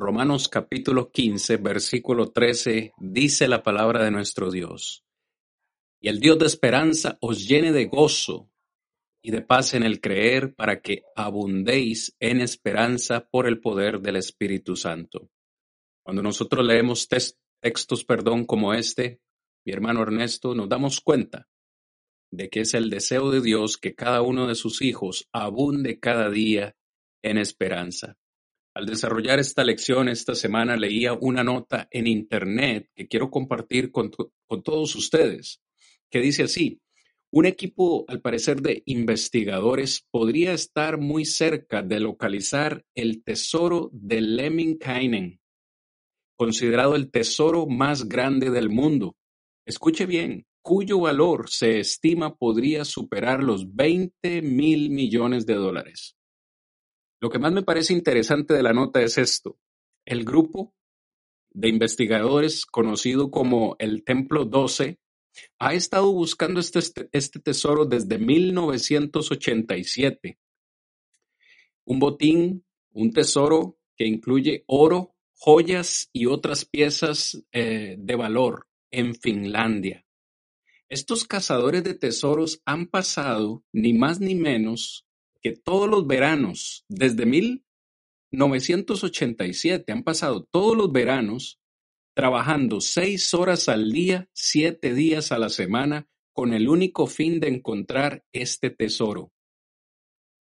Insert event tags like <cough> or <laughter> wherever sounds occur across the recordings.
Romanos capítulo 15, versículo 13, dice la palabra de nuestro Dios. Y el Dios de esperanza os llene de gozo y de paz en el creer para que abundéis en esperanza por el poder del Espíritu Santo. Cuando nosotros leemos textos, perdón, como este, mi hermano Ernesto, nos damos cuenta de que es el deseo de Dios que cada uno de sus hijos abunde cada día en esperanza. Al desarrollar esta lección esta semana leía una nota en internet que quiero compartir con, todos ustedes, que dice así, un equipo, al parecer, de investigadores podría estar muy cerca de localizar el tesoro de Lemminkainen, considerado el tesoro más grande del mundo. Escuche bien, cuyo valor se estima podría superar los 20 mil millones de dólares. Lo que más me parece interesante de la nota es esto. El grupo de investigadores conocido como el Templo 12 ha estado buscando este, este, este tesoro desde 1987. Un botín, un tesoro que incluye oro, joyas y otras piezas eh, de valor en Finlandia. Estos cazadores de tesoros han pasado ni más ni menos que todos los veranos, desde 1987, han pasado todos los veranos trabajando seis horas al día, siete días a la semana, con el único fin de encontrar este tesoro.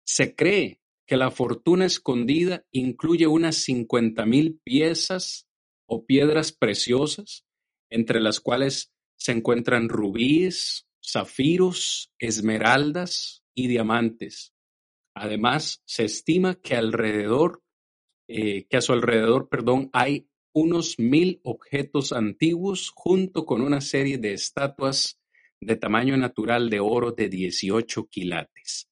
Se cree que la fortuna escondida incluye unas cincuenta mil piezas o piedras preciosas, entre las cuales se encuentran rubíes, zafiros, esmeraldas y diamantes. Además, se estima que alrededor, eh, que a su alrededor, perdón, hay unos mil objetos antiguos junto con una serie de estatuas de tamaño natural de oro de 18 quilates.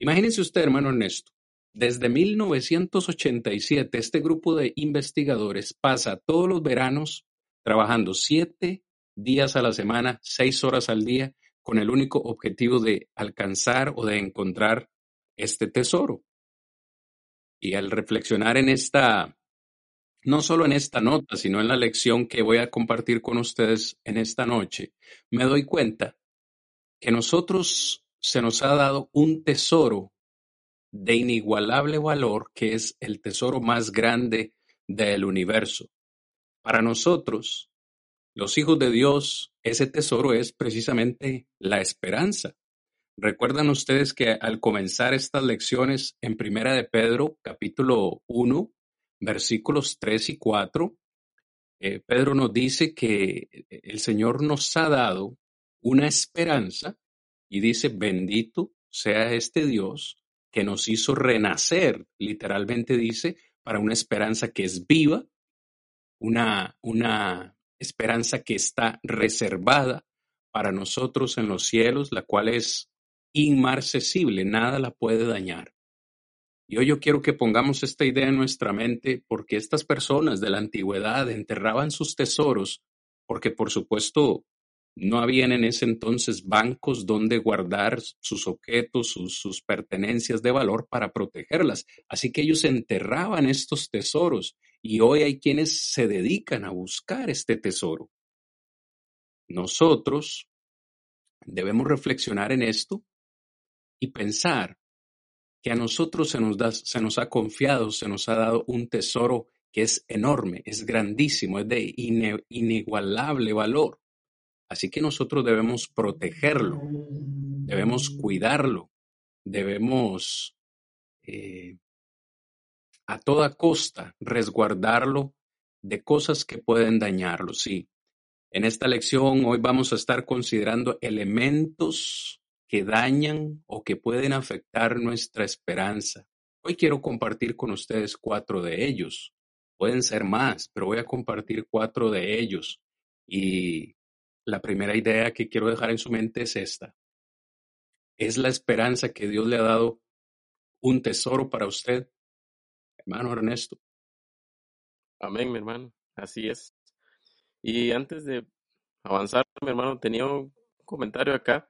Imagínense usted, hermano Ernesto, desde 1987 este grupo de investigadores pasa todos los veranos trabajando siete días a la semana, seis horas al día, con el único objetivo de alcanzar o de encontrar este tesoro. Y al reflexionar en esta no solo en esta nota, sino en la lección que voy a compartir con ustedes en esta noche, me doy cuenta que nosotros se nos ha dado un tesoro de inigualable valor que es el tesoro más grande del universo. Para nosotros, los hijos de Dios, ese tesoro es precisamente la esperanza. Recuerdan ustedes que al comenzar estas lecciones en Primera de Pedro, capítulo 1, versículos 3 y 4, eh, Pedro nos dice que el Señor nos ha dado una esperanza y dice, bendito sea este Dios que nos hizo renacer, literalmente dice, para una esperanza que es viva, una, una esperanza que está reservada para nosotros en los cielos, la cual es inmarcesible, nada la puede dañar. Y hoy yo quiero que pongamos esta idea en nuestra mente porque estas personas de la antigüedad enterraban sus tesoros porque por supuesto no habían en ese entonces bancos donde guardar sus objetos, sus, sus, pertenencias de valor para protegerlas. Así que ellos enterraban estos tesoros y hoy hay quienes se dedican a buscar este tesoro. Nosotros debemos reflexionar en esto y pensar que a nosotros se nos, da, se nos ha confiado, se nos ha dado un tesoro que es enorme, es grandísimo, es de inigualable valor. Así que nosotros debemos protegerlo, debemos cuidarlo, debemos eh, a toda costa resguardarlo de cosas que pueden dañarlo. Sí, en esta lección hoy vamos a estar considerando elementos que dañan o que pueden afectar nuestra esperanza. Hoy quiero compartir con ustedes cuatro de ellos. Pueden ser más, pero voy a compartir cuatro de ellos. Y la primera idea que quiero dejar en su mente es esta. Es la esperanza que Dios le ha dado un tesoro para usted, hermano Ernesto. Amén, mi hermano. Así es. Y antes de avanzar, mi hermano, tenía un comentario acá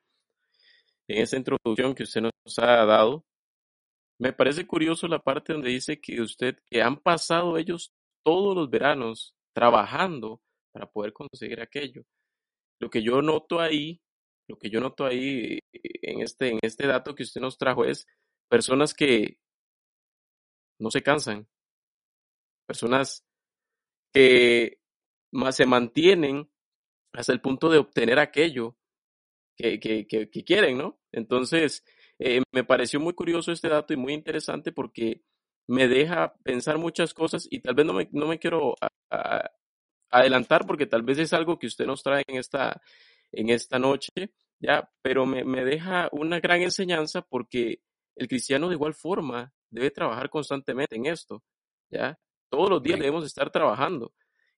en esa introducción que usted nos ha dado. Me parece curioso la parte donde dice que usted, que han pasado ellos todos los veranos trabajando para poder conseguir aquello. Lo que yo noto ahí, lo que yo noto ahí en este, en este dato que usted nos trajo es personas que no se cansan, personas que más se mantienen hasta el punto de obtener aquello que, que, que, quieren, ¿no? Entonces, eh, me pareció muy curioso este dato y muy interesante porque me deja pensar muchas cosas y tal vez no me, no me quiero adelantar porque tal vez es algo que usted nos trae en esta, en esta noche, ya, pero me, me deja una gran enseñanza porque el cristiano de igual forma debe trabajar constantemente en esto, ya. Todos los días debemos estar trabajando.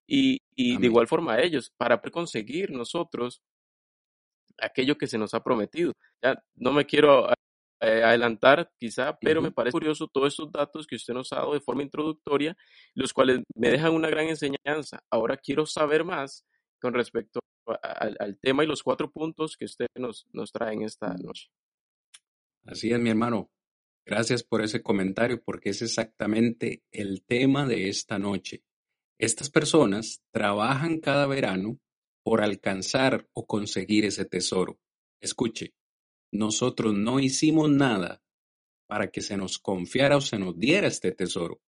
Y, y de igual forma ellos, para conseguir nosotros aquello que se nos ha prometido. Ya no me quiero eh, adelantar quizá, pero me parece curioso todos estos datos que usted nos ha dado de forma introductoria, los cuales me dejan una gran enseñanza. Ahora quiero saber más con respecto al tema y los cuatro puntos que usted nos, nos trae en esta noche. Así es, mi hermano. Gracias por ese comentario porque es exactamente el tema de esta noche. Estas personas trabajan cada verano por alcanzar o conseguir ese tesoro. Escuche, nosotros no hicimos nada para que se nos confiara o se nos diera este tesoro.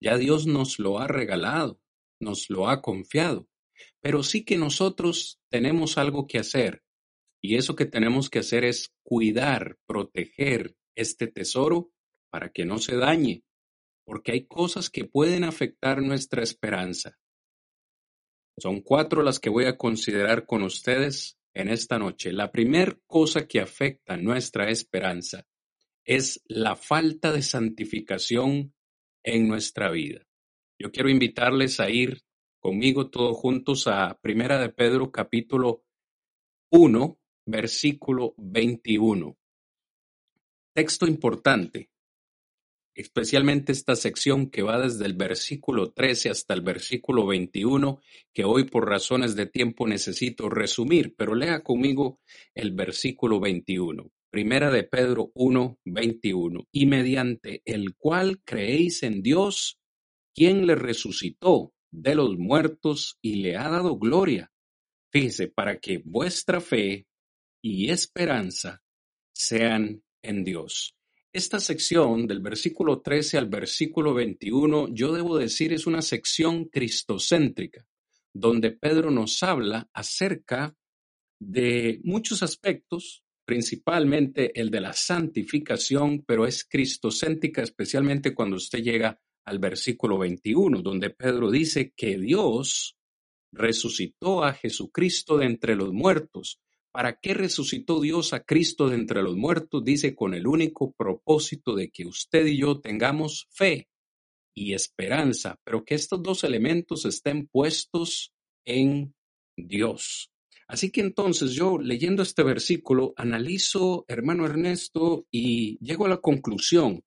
Ya Dios nos lo ha regalado, nos lo ha confiado, pero sí que nosotros tenemos algo que hacer y eso que tenemos que hacer es cuidar, proteger este tesoro para que no se dañe, porque hay cosas que pueden afectar nuestra esperanza. Son cuatro las que voy a considerar con ustedes en esta noche. La primera cosa que afecta nuestra esperanza es la falta de santificación en nuestra vida. Yo quiero invitarles a ir conmigo todos juntos a Primera de Pedro capítulo 1, versículo 21. Texto importante, especialmente esta sección que va desde el versículo 13 hasta el versículo 21, que hoy por razones de tiempo necesito resumir, pero lea conmigo el versículo 21. Primera de Pedro 1, 21. Y mediante el cual creéis en Dios, quien le resucitó de los muertos y le ha dado gloria. Fíjese, para que vuestra fe y esperanza sean en Dios. Esta sección del versículo 13 al versículo 21, yo debo decir, es una sección cristocéntrica, donde Pedro nos habla acerca de muchos aspectos, principalmente el de la santificación, pero es cristocéntrica especialmente cuando usted llega al versículo 21, donde Pedro dice que Dios resucitó a Jesucristo de entre los muertos ¿Para qué resucitó Dios a Cristo de entre los muertos? Dice con el único propósito de que usted y yo tengamos fe y esperanza, pero que estos dos elementos estén puestos en Dios. Así que entonces yo leyendo este versículo analizo, hermano Ernesto, y llego a la conclusión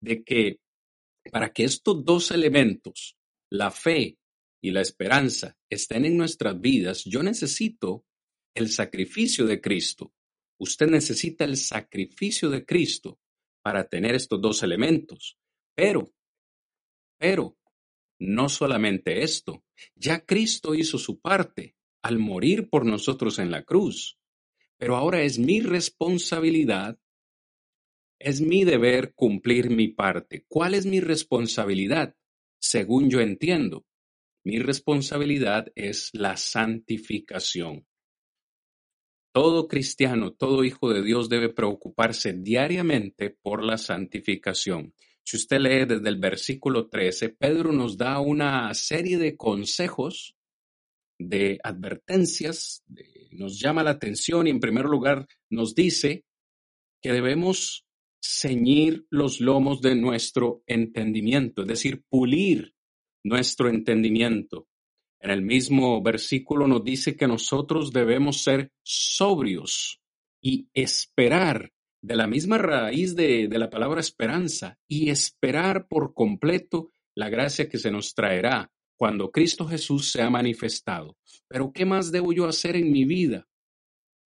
de que para que estos dos elementos, la fe y la esperanza, estén en nuestras vidas, yo necesito el sacrificio de Cristo. Usted necesita el sacrificio de Cristo para tener estos dos elementos. Pero, pero, no solamente esto, ya Cristo hizo su parte al morir por nosotros en la cruz. Pero ahora es mi responsabilidad, es mi deber cumplir mi parte. ¿Cuál es mi responsabilidad? Según yo entiendo, mi responsabilidad es la santificación. Todo cristiano, todo hijo de Dios debe preocuparse diariamente por la santificación. Si usted lee desde el versículo 13, Pedro nos da una serie de consejos, de advertencias, nos llama la atención y en primer lugar nos dice que debemos ceñir los lomos de nuestro entendimiento, es decir, pulir nuestro entendimiento. En el mismo versículo nos dice que nosotros debemos ser sobrios y esperar de la misma raíz de, de la palabra esperanza y esperar por completo la gracia que se nos traerá cuando Cristo Jesús se ha manifestado. Pero ¿qué más debo yo hacer en mi vida?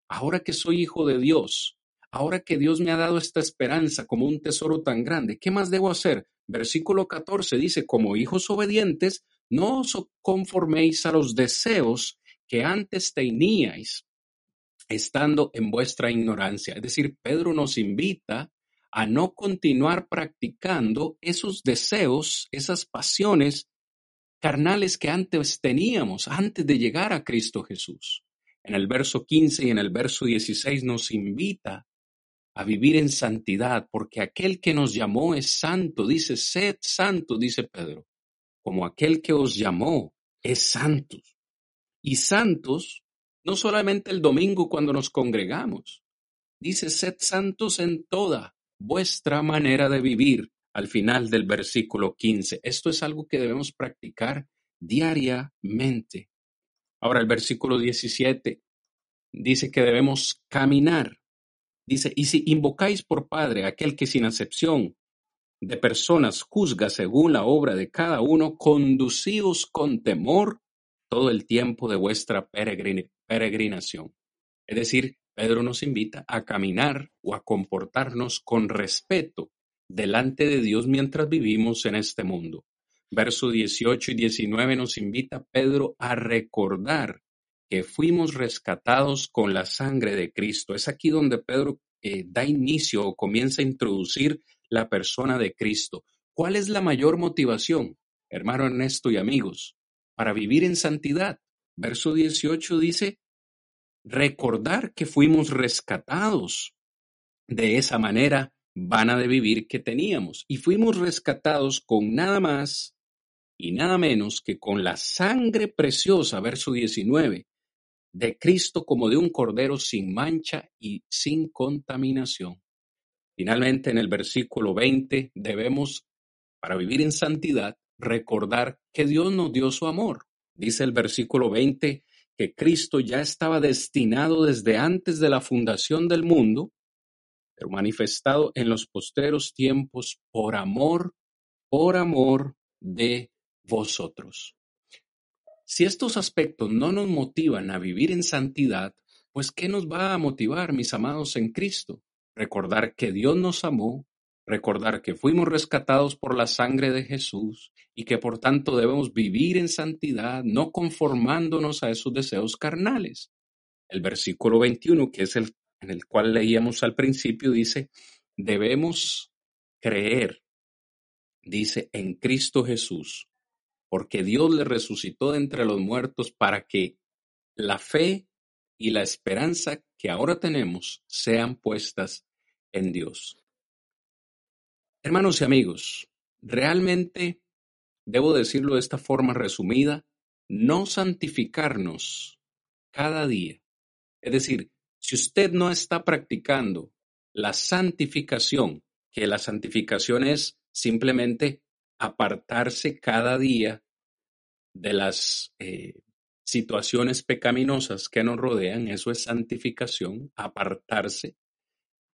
Ahora que soy hijo de Dios, ahora que Dios me ha dado esta esperanza como un tesoro tan grande, ¿qué más debo hacer? Versículo 14 dice, como hijos obedientes, no os conforméis a los deseos que antes teníais, estando en vuestra ignorancia. Es decir, Pedro nos invita a no continuar practicando esos deseos, esas pasiones carnales que antes teníamos, antes de llegar a Cristo Jesús. En el verso 15 y en el verso 16 nos invita a vivir en santidad, porque aquel que nos llamó es santo, dice, sed santo, dice Pedro, como aquel que os llamó es santos. Y santos, no solamente el domingo cuando nos congregamos, dice, sed santos en toda vuestra manera de vivir, al final del versículo 15. Esto es algo que debemos practicar diariamente. Ahora el versículo 17 dice que debemos caminar Dice, y si invocáis por Padre aquel que sin acepción de personas juzga según la obra de cada uno, conducíos con temor todo el tiempo de vuestra peregrinación. Es decir, Pedro nos invita a caminar o a comportarnos con respeto delante de Dios mientras vivimos en este mundo. Verso 18 y 19 nos invita Pedro a recordar que fuimos rescatados con la sangre de Cristo. Es aquí donde Pedro eh, da inicio o comienza a introducir la persona de Cristo. ¿Cuál es la mayor motivación, hermano Ernesto y amigos, para vivir en santidad? Verso 18 dice, recordar que fuimos rescatados de esa manera vana de vivir que teníamos y fuimos rescatados con nada más y nada menos que con la sangre preciosa, verso 19, de Cristo como de un cordero sin mancha y sin contaminación. Finalmente, en el versículo 20, debemos, para vivir en santidad, recordar que Dios nos dio su amor. Dice el versículo 20 que Cristo ya estaba destinado desde antes de la fundación del mundo, pero manifestado en los posteros tiempos por amor, por amor de vosotros. Si estos aspectos no nos motivan a vivir en santidad, pues ¿qué nos va a motivar, mis amados en Cristo? Recordar que Dios nos amó, recordar que fuimos rescatados por la sangre de Jesús y que por tanto debemos vivir en santidad, no conformándonos a esos deseos carnales. El versículo 21, que es el en el cual leíamos al principio, dice, debemos creer, dice, en Cristo Jesús, porque Dios le resucitó de entre los muertos para que la fe y la esperanza que ahora tenemos sean puestas en Dios. Hermanos y amigos, realmente, debo decirlo de esta forma resumida, no santificarnos cada día. Es decir, si usted no está practicando la santificación, que la santificación es simplemente apartarse cada día de las eh, situaciones pecaminosas que nos rodean, eso es santificación, apartarse.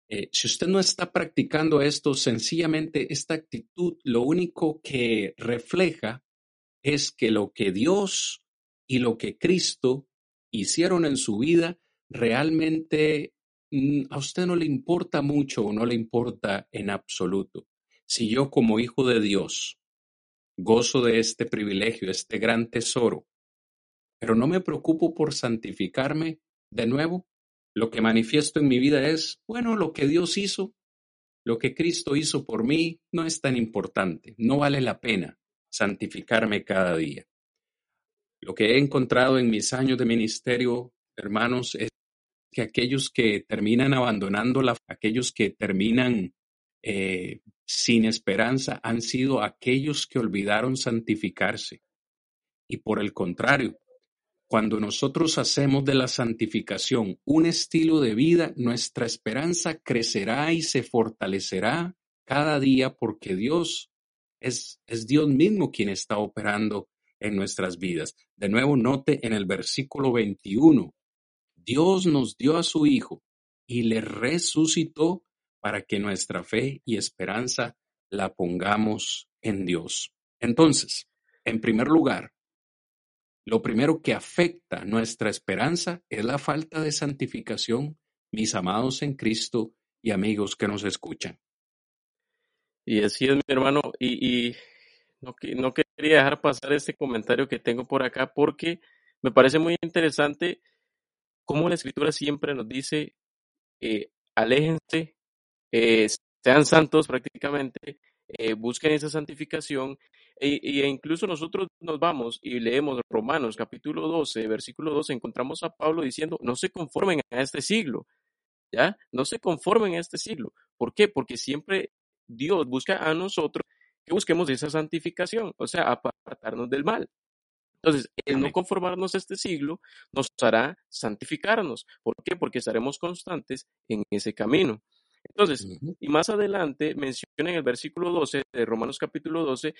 Eh, si usted no está practicando esto, sencillamente esta actitud lo único que refleja es que lo que Dios y lo que Cristo hicieron en su vida realmente mm, a usted no le importa mucho o no le importa en absoluto. Si yo como hijo de Dios Gozo de este privilegio, este gran tesoro, pero no me preocupo por santificarme de nuevo. Lo que manifiesto en mi vida es, bueno, lo que Dios hizo, lo que Cristo hizo por mí, no es tan importante, no vale la pena santificarme cada día. Lo que he encontrado en mis años de ministerio, hermanos, es que aquellos que terminan abandonando la, aquellos que terminan eh, sin esperanza han sido aquellos que olvidaron santificarse. Y por el contrario, cuando nosotros hacemos de la santificación un estilo de vida, nuestra esperanza crecerá y se fortalecerá cada día porque Dios Es, Dios mismo quien está operando en nuestras vidas. De nuevo, note en el versículo 21, Dios nos dio a su Hijo y le resucitó para que nuestra fe y esperanza la pongamos en Dios. Entonces, en primer lugar, lo primero que afecta nuestra esperanza es la falta de santificación, mis amados en Cristo y amigos que nos escuchan. Y así es, mi hermano, y, no, no quería dejar pasar este comentario que tengo por acá porque me parece muy interesante cómo la escritura siempre nos dice, eh, aléjense, eh, sean santos prácticamente, eh, busquen esa santificación e, e, incluso nosotros nos vamos y leemos Romanos capítulo 12, versículo 12, encontramos a Pablo diciendo, no se conformen a este siglo, ¿ya? No se conformen a este siglo. ¿Por qué? Porque siempre Dios busca a nosotros que busquemos esa santificación, o sea, apartarnos del mal. Entonces, el no conformarnos a este siglo nos hará santificarnos. ¿Por qué? Porque estaremos constantes en ese camino. Entonces, y más adelante menciona en el versículo 12 de Romanos capítulo 12,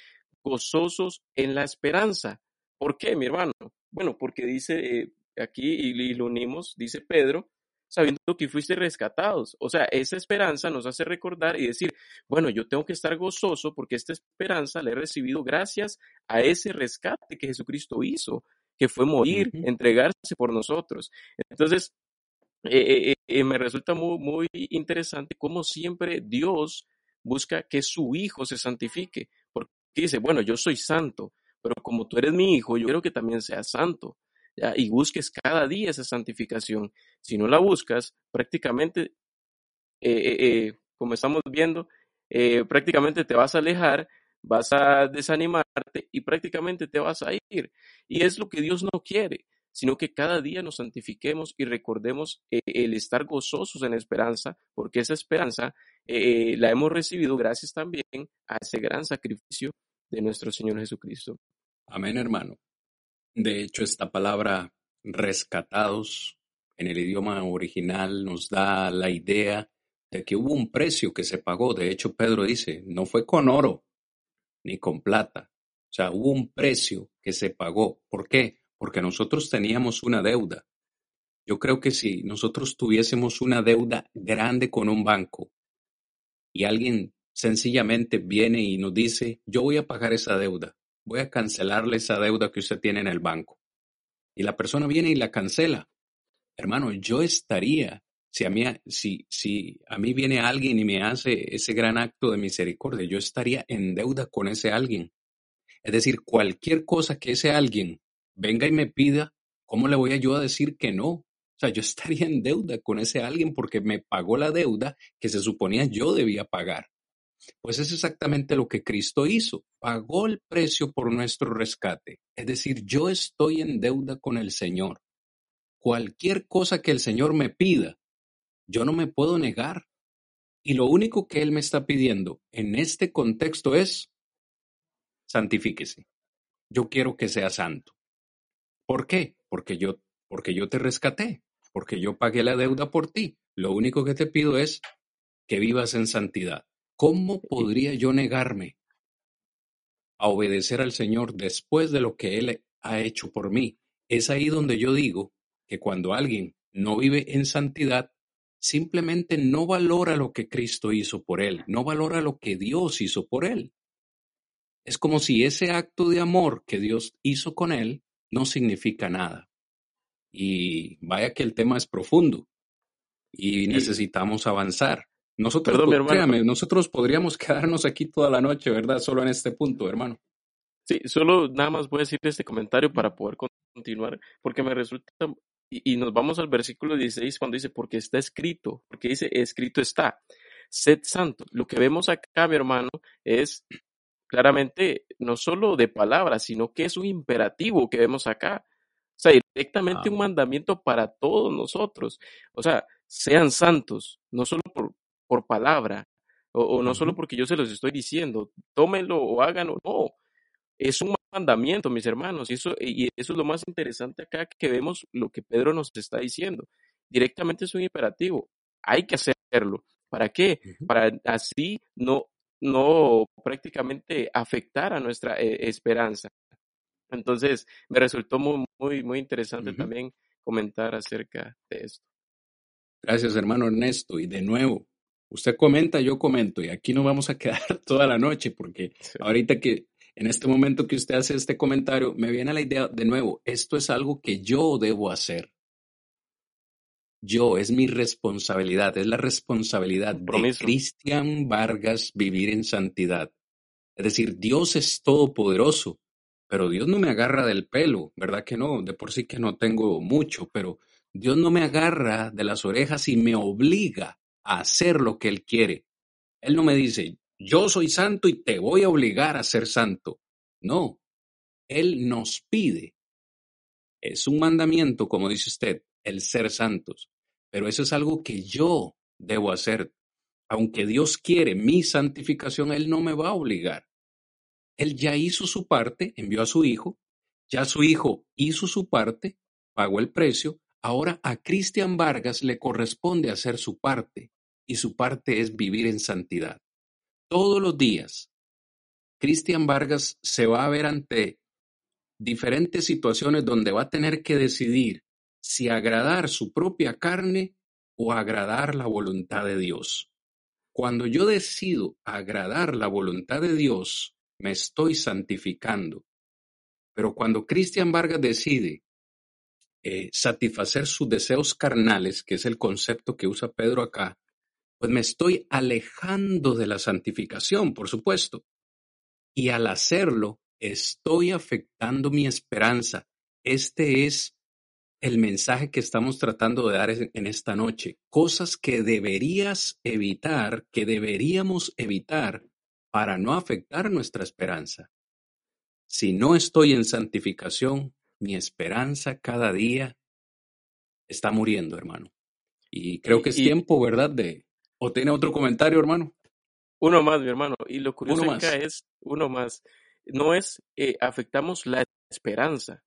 gozosos en la esperanza. ¿Por qué, mi hermano? Bueno, porque dice eh, aquí, y, lo unimos, dice Pedro, sabiendo que fuiste rescatados. O sea, esa esperanza nos hace recordar y decir, bueno, yo tengo que estar gozoso porque esta esperanza la he recibido gracias a ese rescate que Jesucristo hizo, que fue morir, entregarse por nosotros. Entonces, eh, eh, eh, me resulta muy, muy interesante cómo siempre Dios busca que su hijo se santifique, dice, bueno, yo soy santo, pero como tú eres mi hijo, yo quiero que también seas santo, y busques cada día esa santificación. Si no la buscas, prácticamente, como estamos viendo, prácticamente te vas a alejar, vas a desanimarte y prácticamente te vas a ir. Y es lo que Dios no quiere sino que cada día nos santifiquemos y recordemos eh, el estar gozosos en esperanza, porque esa esperanza eh, la hemos recibido gracias también a ese gran sacrificio de nuestro Señor Jesucristo. Amén, hermano. De hecho, esta palabra rescatados en el idioma original nos da la idea de que hubo un precio que se pagó. De hecho, Pedro dice, no fue con oro ni con plata. O sea, hubo un precio que se pagó. ¿Por qué? porque nosotros teníamos una deuda. Yo creo que si nosotros tuviésemos una deuda grande con un banco y alguien sencillamente viene y nos dice, yo voy a pagar esa deuda, voy a cancelarle esa deuda que usted tiene en el banco. Y la persona viene y la cancela. Hermano, yo estaría, si a mí, si, si a mí viene alguien y me hace ese gran acto de misericordia, yo estaría en deuda con ese alguien. Es decir, cualquier cosa que ese alguien venga y me pida, ¿cómo le voy a yo a decir que no? O sea, yo estaría en deuda con ese alguien porque me pagó la deuda que se suponía yo debía pagar. Pues es exactamente lo que Cristo hizo. Pagó el precio por nuestro rescate. Es decir, yo estoy en deuda con el Señor. Cualquier cosa que el Señor me pida, yo no me puedo negar. Y lo único que Él me está pidiendo en este contexto es, santifíquese. Yo quiero que sea santo. ¿Por qué? Porque yo, porque yo te rescaté, porque yo pagué la deuda por ti. Lo único que te pido es que vivas en santidad. ¿Cómo podría yo negarme a obedecer al Señor después de lo que Él ha hecho por mí? Es ahí donde yo digo que cuando alguien no vive en santidad, simplemente no valora lo que Cristo hizo por él, no valora lo que Dios hizo por él. Es como si ese acto de amor que Dios hizo con él no significa nada. Y vaya que el tema es profundo y necesitamos avanzar. Nosotros, nosotros podríamos quedarnos aquí toda la noche, ¿verdad? Solo en este punto, hermano. Sí, solo nada más voy a decir este comentario para poder continuar, porque me resulta, y, y, nos vamos al versículo 16 cuando dice, porque está escrito, porque dice, escrito está, sed santo. Lo que vemos acá, mi hermano, es claramente no solo de palabras, sino que es un imperativo que vemos acá. O sea, directamente un mandamiento para todos nosotros. O sea, sean santos, no solo por, por palabra, o, no solo porque yo se los estoy diciendo, tómenlo o háganlo, no. Es un mandamiento, mis hermanos, y eso, y eso es lo más interesante acá que vemos lo que Pedro nos está diciendo. Directamente es un imperativo. Hay que hacerlo. ¿Para qué? Para así no no prácticamente afectara nuestra eh, esperanza. Entonces, me resultó muy, muy, muy interesante también comentar acerca de esto. Gracias, hermano Ernesto. Y de nuevo, usted comenta, yo comento, y aquí no vamos a quedar <laughs> toda la noche, porque Sí, ahorita que en este momento que usted hace este comentario, me viene la idea de nuevo, esto es algo que yo debo hacer. Yo, es mi responsabilidad, es la responsabilidad de. Cristian Vargas vivir en santidad. Es decir, Dios es todopoderoso, pero Dios no me agarra del pelo, ¿verdad que no? De por sí que no tengo mucho, pero Dios no me agarra de las orejas y me obliga hacer lo que Él quiere. Él no me dice, yo soy santo y te voy a obligar a ser santo. No, Él nos pide. Es un mandamiento, como dice usted, el ser santos, pero eso es algo que yo debo hacer. Aunque Dios quiere mi santificación, Él no me va a obligar. Él ya hizo su parte, envió a su hijo, ya su hijo hizo su parte, pagó el precio, ahora a Cristian Vargas le corresponde hacer su parte, y su parte es vivir en santidad. Todos los días, Cristian Vargas se va a ver ante diferentes situaciones donde va a tener que decidir si agradar su propia carne o agradar la voluntad de Dios. Cuando yo decido agradar la voluntad de Dios, me estoy santificando. Pero cuando Cristian Vargas decide eh, satisfacer sus deseos carnales, que es el concepto que usa Pedro acá, pues me estoy alejando de la santificación, por supuesto. Y al hacerlo, estoy afectando mi esperanza. Este es el mensaje que estamos tratando de dar en esta noche. Cosas que deberías evitar, que deberíamos evitar para no afectar nuestra esperanza. Si no estoy en santificación, mi esperanza cada día está muriendo, hermano. Y creo que es y tiempo, ¿verdad? De... ¿O tiene otro comentario, hermano? uno más, mi hermano. Y lo curioso Uno acá es, uno más, no es eh, afectamos la esperanza,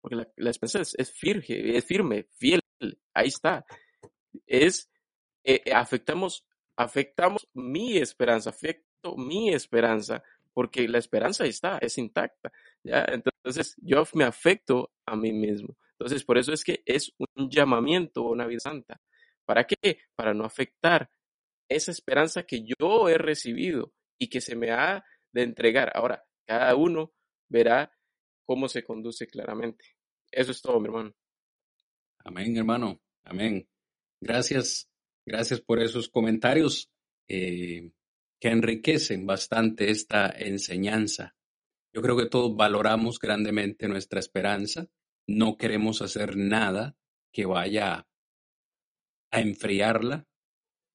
porque la, la esperanza es, es firme, es firme, fiel, ahí está. Es eh, eh, afectamos, afectamos mi esperanza, afecto mi esperanza, porque la esperanza ahí está, es intacta. ¿ya? Entonces yo me afecto a mí mismo. Entonces por eso es que es un llamamiento a una vida santa. ¿Para qué? Para no afectar esa esperanza que yo he recibido y que se me ha de entregar. Ahora, cada uno verá cómo se conduce claramente. Eso es todo, mi hermano. Amén, hermano. Amén. Gracias, gracias por esos comentarios eh, que enriquecen bastante esta enseñanza. Yo creo que todos valoramos grandemente nuestra esperanza. No queremos hacer nada que vaya a enfriarla,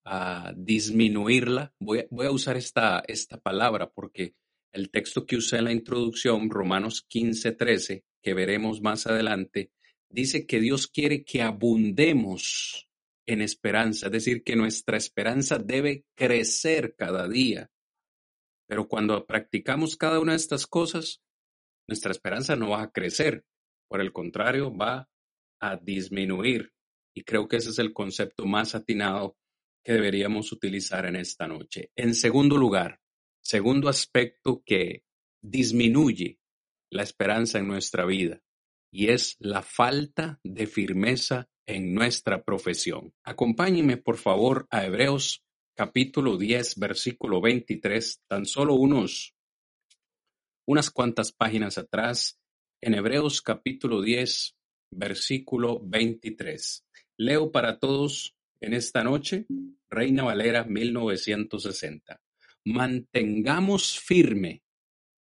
a disminuirla. Voy a, voy a usar esta, esta palabra porque el texto que usé en la introducción, Romanos 15, 13, que veremos más adelante, dice que Dios quiere que abundemos en esperanza, es decir, que nuestra esperanza debe crecer cada día. Pero cuando practicamos cada una de estas cosas, nuestra esperanza no va a crecer, por el contrario, va a disminuir. Y creo que ese es el concepto más atinado que deberíamos utilizar en esta noche. En segundo lugar, segundo aspecto que disminuye la esperanza en nuestra vida y es la falta de firmeza en nuestra profesión. Acompáñenme por favor a Hebreos capítulo 10 versículo 23, tan solo unos unas cuantas páginas atrás, en Hebreos capítulo 10 versículo 23. Leo para todos en esta noche, Reina Valera 1960. Mantengamos firme,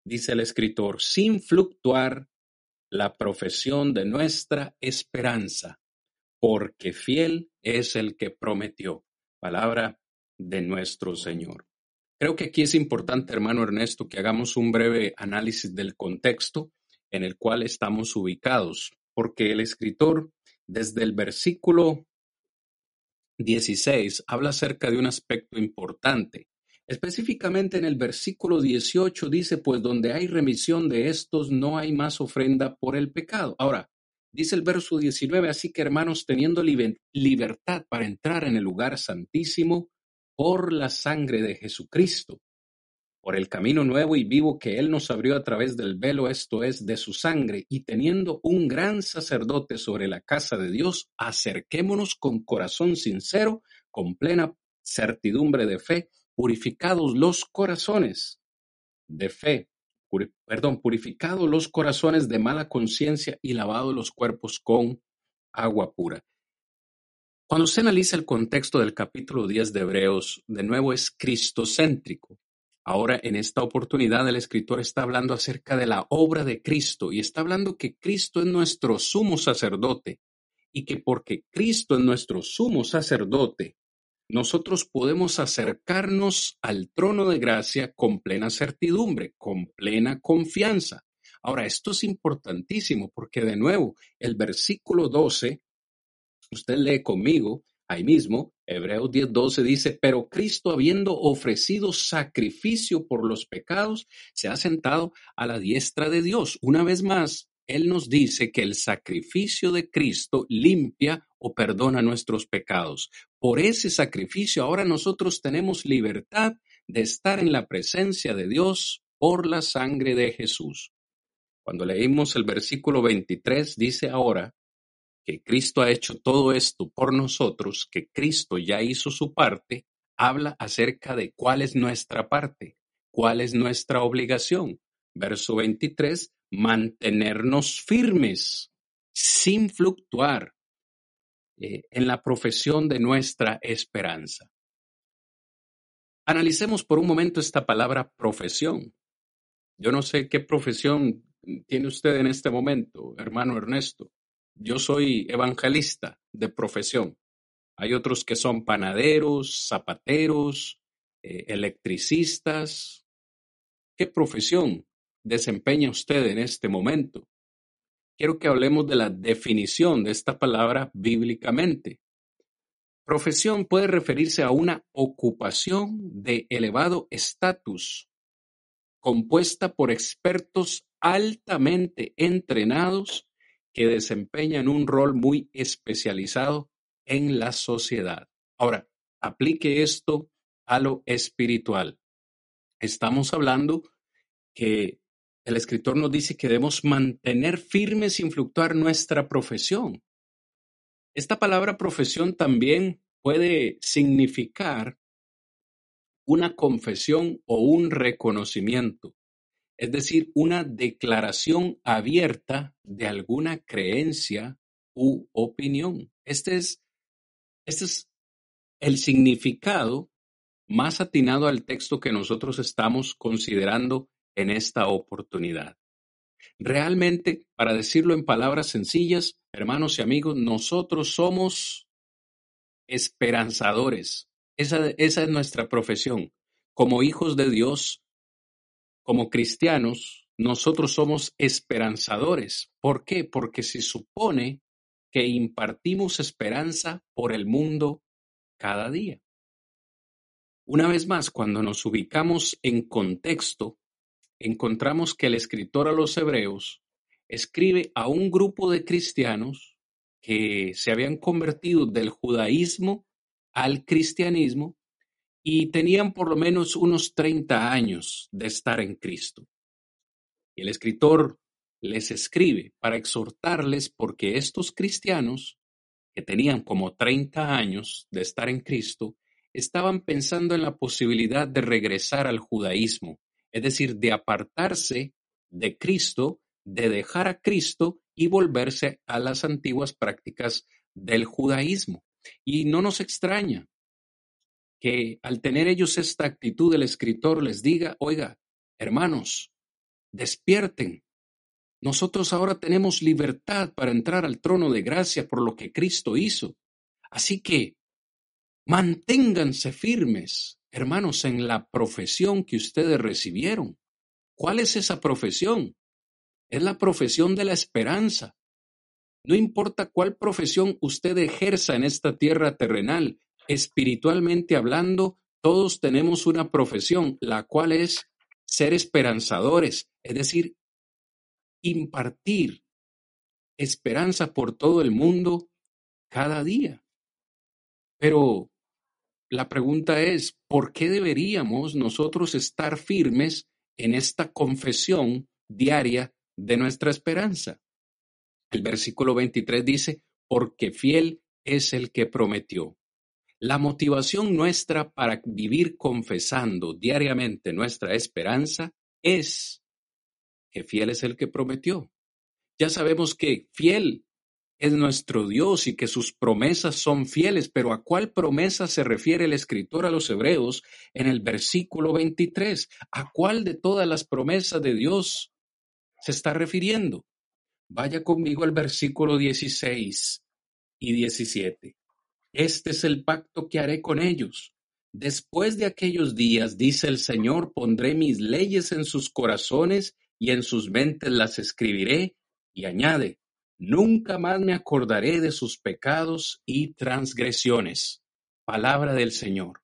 dice el escritor, sin fluctuar la profesión de nuestra esperanza, porque fiel es el que prometió. Palabra de nuestro Señor. Creo que aquí es importante, hermano Ernesto, que hagamos un breve análisis del contexto en el cual estamos ubicados, porque el escritor, desde el versículo 16, habla acerca de un aspecto importante. Específicamente en el versículo 18 dice, pues donde hay remisión de estos no hay más ofrenda por el pecado. Ahora, dice el verso 19, así que hermanos, teniendo liber- libertad para entrar en el lugar santísimo por la sangre de Jesucristo, por el camino nuevo y vivo que Él nos abrió a través del velo, esto es, de su sangre, y teniendo un gran sacerdote sobre la casa de Dios, acerquémonos con corazón sincero, con plena certidumbre de fe, purificados los corazones de fe, perdón, purificados los corazones de mala conciencia y lavados los cuerpos con agua pura. Cuando se analiza el contexto del capítulo 10 de Hebreos, de nuevo es cristocéntrico. Ahora, en esta oportunidad, el escritor está hablando acerca de la obra de Cristo y está hablando que Cristo es nuestro sumo sacerdote y que porque Cristo es nuestro sumo sacerdote, nosotros podemos acercarnos al trono de gracia con plena certidumbre, con plena confianza. Ahora, esto es importantísimo porque de nuevo, el versículo 12, usted lee conmigo, Ahí mismo, Hebreos 10:12 dice, pero Cristo habiendo ofrecido sacrificio por los pecados, se ha sentado a la diestra de Dios. Una vez más, Él nos dice que el sacrificio de Cristo limpia o perdona nuestros pecados. Por ese sacrificio ahora nosotros tenemos libertad de estar en la presencia de Dios por la sangre de Jesús. Cuando leímos el versículo 23, dice ahora, que Cristo ha hecho todo esto por nosotros, que Cristo ya hizo su parte, habla acerca de cuál es nuestra parte, cuál es nuestra obligación. Verso 23, mantenernos firmes, sin fluctuar eh, en la profesión de nuestra esperanza. Analicemos por un momento esta palabra profesión. Yo no sé qué profesión tiene usted en este momento, hermano Ernesto. Yo soy evangelista de profesión. Hay otros que son panaderos, zapateros, eh, electricistas. ¿Qué profesión desempeña usted en este momento? Quiero que hablemos de la definición de esta palabra bíblicamente. Profesión puede referirse a una ocupación de elevado estatus, compuesta por expertos altamente entrenados que desempeñan un rol muy especializado en la sociedad. Ahora, aplique esto a lo espiritual. Estamos hablando que el escritor nos dice que debemos mantener firme sin fluctuar nuestra profesión. Esta palabra profesión también puede significar una confesión o un reconocimiento es decir, una declaración abierta de alguna creencia u opinión. Este es, este es el significado más atinado al texto que nosotros estamos considerando en esta oportunidad. Realmente, para decirlo en palabras sencillas, hermanos y amigos, nosotros somos esperanzadores. Esa, esa es nuestra profesión. Como hijos de Dios, como cristianos, nosotros somos esperanzadores. ¿Por qué? Porque se supone que impartimos esperanza por el mundo cada día. Una vez más, cuando nos ubicamos en contexto, encontramos que el escritor a los hebreos escribe a un grupo de cristianos que se habían convertido del judaísmo al cristianismo y tenían por lo menos unos 30 años de estar en Cristo. Y el escritor les escribe para exhortarles porque estos cristianos, que tenían como 30 años de estar en Cristo, estaban pensando en la posibilidad de regresar al judaísmo, es decir, de apartarse de Cristo, de dejar a Cristo y volverse a las antiguas prácticas del judaísmo. Y no nos extraña, que al tener ellos esta actitud el escritor les diga, oiga, hermanos, despierten. Nosotros ahora tenemos libertad para entrar al trono de gracia por lo que Cristo hizo. Así que manténganse firmes, hermanos, en la profesión que ustedes recibieron. ¿Cuál es esa profesión? Es la profesión de la esperanza. No importa cuál profesión usted ejerza en esta tierra terrenal, espiritualmente hablando, todos tenemos una profesión, la cual es ser esperanzadores, es decir, impartir esperanza por todo el mundo cada día. Pero la pregunta es, ¿por qué deberíamos nosotros estar firmes en esta confesión diaria de nuestra esperanza? El versículo 23 dice, porque fiel es el que prometió. La motivación nuestra para vivir confesando diariamente nuestra esperanza es que fiel es el que prometió. Ya sabemos que fiel es nuestro Dios y que sus promesas son fieles, pero ¿a cuál promesa se refiere el escritor a los hebreos en el versículo 23? ¿A cuál de todas las promesas de Dios se está refiriendo? Vaya conmigo al versículo 16 y 17. Este es el pacto que haré con ellos. Después de aquellos días, dice el Señor, pondré mis leyes en sus corazones y en sus mentes las escribiré. Y añade, Nunca más me acordaré de sus pecados y transgresiones. Palabra del Señor.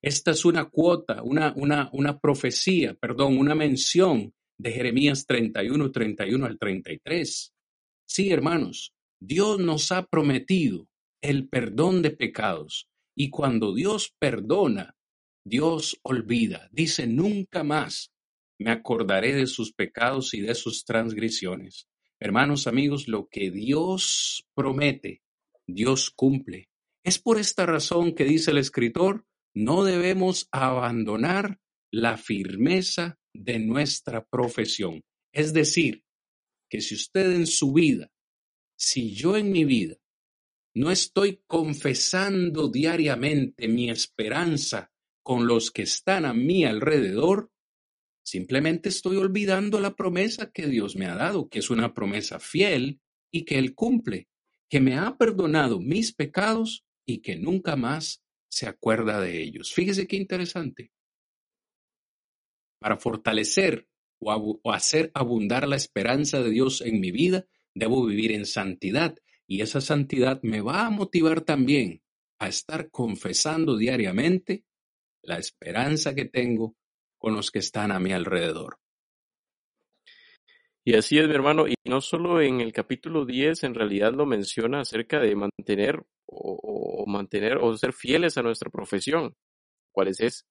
Esta es una cuota, una, una, una profecía, perdón, una mención de Jeremías 31, 31 al 33. Sí, hermanos, Dios nos ha prometido el perdón de pecados y cuando Dios perdona, Dios olvida. Dice, nunca más me acordaré de sus pecados y de sus transgresiones. Hermanos, amigos, lo que Dios promete, Dios cumple. Es por esta razón que dice el escritor, no debemos abandonar la firmeza de nuestra profesión. Es decir, que si usted en su vida, si yo en mi vida, no estoy confesando diariamente mi esperanza con los que están a mi alrededor, Simplemente estoy olvidando la promesa que Dios me ha dado, que es una promesa fiel y que Él cumple, que me ha perdonado mis pecados y que nunca más se acuerda de ellos. Fíjese qué interesante. Para fortalecer o, hacer abundar la esperanza de Dios en mi vida, debo vivir en santidad y esa santidad me va a motivar también a estar confesando diariamente la esperanza que tengo con los que están a mi alrededor. Y así es, mi hermano, y no solo en el capítulo 10 en realidad lo menciona acerca de mantener o, mantener o ser fieles a nuestra profesión, cuál es, es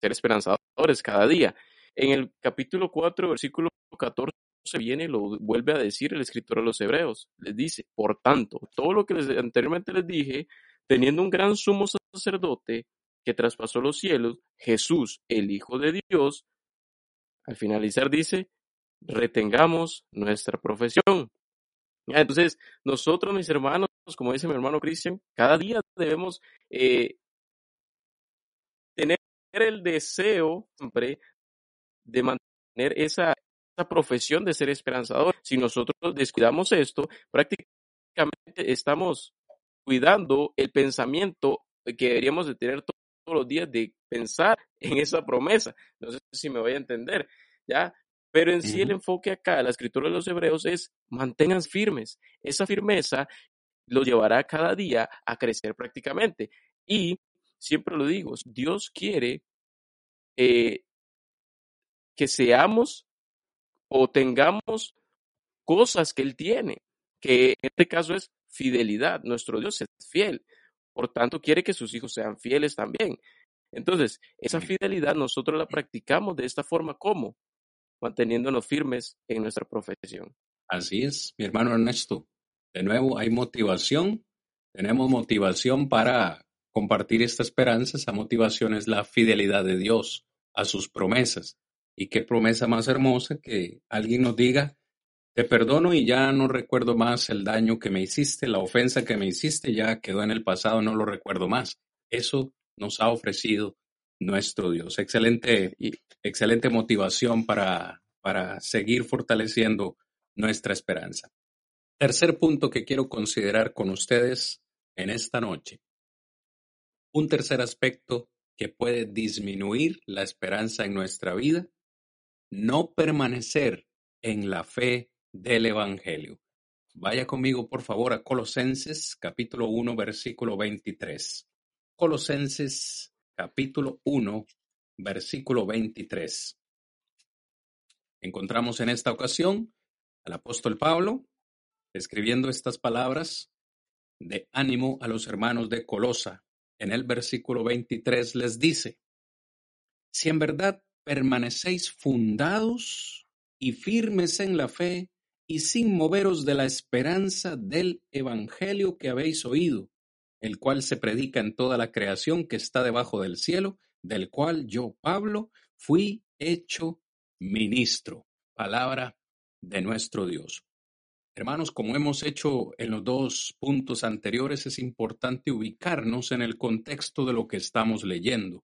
ser esperanzadores cada día. En el capítulo 4, versículo 14 viene y lo vuelve a decir el escritor a los hebreos. Les dice, por tanto, todo lo que anteriormente les dije, teniendo un gran sumo sacerdote que traspasó los cielos, Jesús, el Hijo de Dios, al finalizar dice, retengamos nuestra profesión. Entonces, nosotros, mis hermanos, como dice mi hermano Cristian, cada día debemos eh, tener el deseo siempre de mantener esa, esa profesión de ser esperanzador. Si nosotros descuidamos esto, prácticamente estamos cuidando el pensamiento que deberíamos de tener los días de pensar <laughs> en esa promesa. No sé si me voy a entender, ¿ya? Pero en sí el enfoque acá, la escritura de los hebreos es mantengan firmes. Esa firmeza los llevará cada día a crecer prácticamente. Y siempre lo digo, Dios quiere eh, que seamos o tengamos cosas que Él tiene, que en este caso es fidelidad. Nuestro Dios es fiel. Por tanto, quiere que sus hijos sean fieles también. Entonces, esa fidelidad nosotros la practicamos de esta forma, ¿cómo? Manteniéndonos firmes en nuestra profesión. Así es, mi hermano Ernesto. De nuevo, hay motivación. Tenemos motivación para compartir esta esperanza. Esa motivación es la fidelidad de Dios a sus promesas. Y qué promesa más hermosa que alguien nos diga, te perdono y ya no recuerdo más el daño que me hiciste, la ofensa que me hiciste ya quedó en el pasado, no lo recuerdo más. Eso nos ha ofrecido nuestro Dios. Excelente, excelente motivación para, para seguir fortaleciendo nuestra esperanza. Tercer punto que quiero considerar con ustedes en esta noche. Un tercer aspecto que puede disminuir la esperanza en nuestra vida, no permanecer en la fe del Evangelio. Vaya conmigo, por favor, a Colosenses capítulo 1, versículo 23. Colosenses capítulo 1, versículo 23. Encontramos en esta ocasión al apóstol Pablo escribiendo estas palabras de ánimo a los hermanos de Colosa en el versículo 23 les dice, si en verdad permanecéis fundados y firmes en la fe y sin moveros de la esperanza del Evangelio que habéis oído, el cual se predica en toda la creación que está debajo del cielo, del cual yo, Pablo, fui hecho ministro. Palabra de nuestro Dios. Hermanos, como hemos hecho en los dos puntos anteriores, es importante ubicarnos en el contexto de lo que estamos leyendo.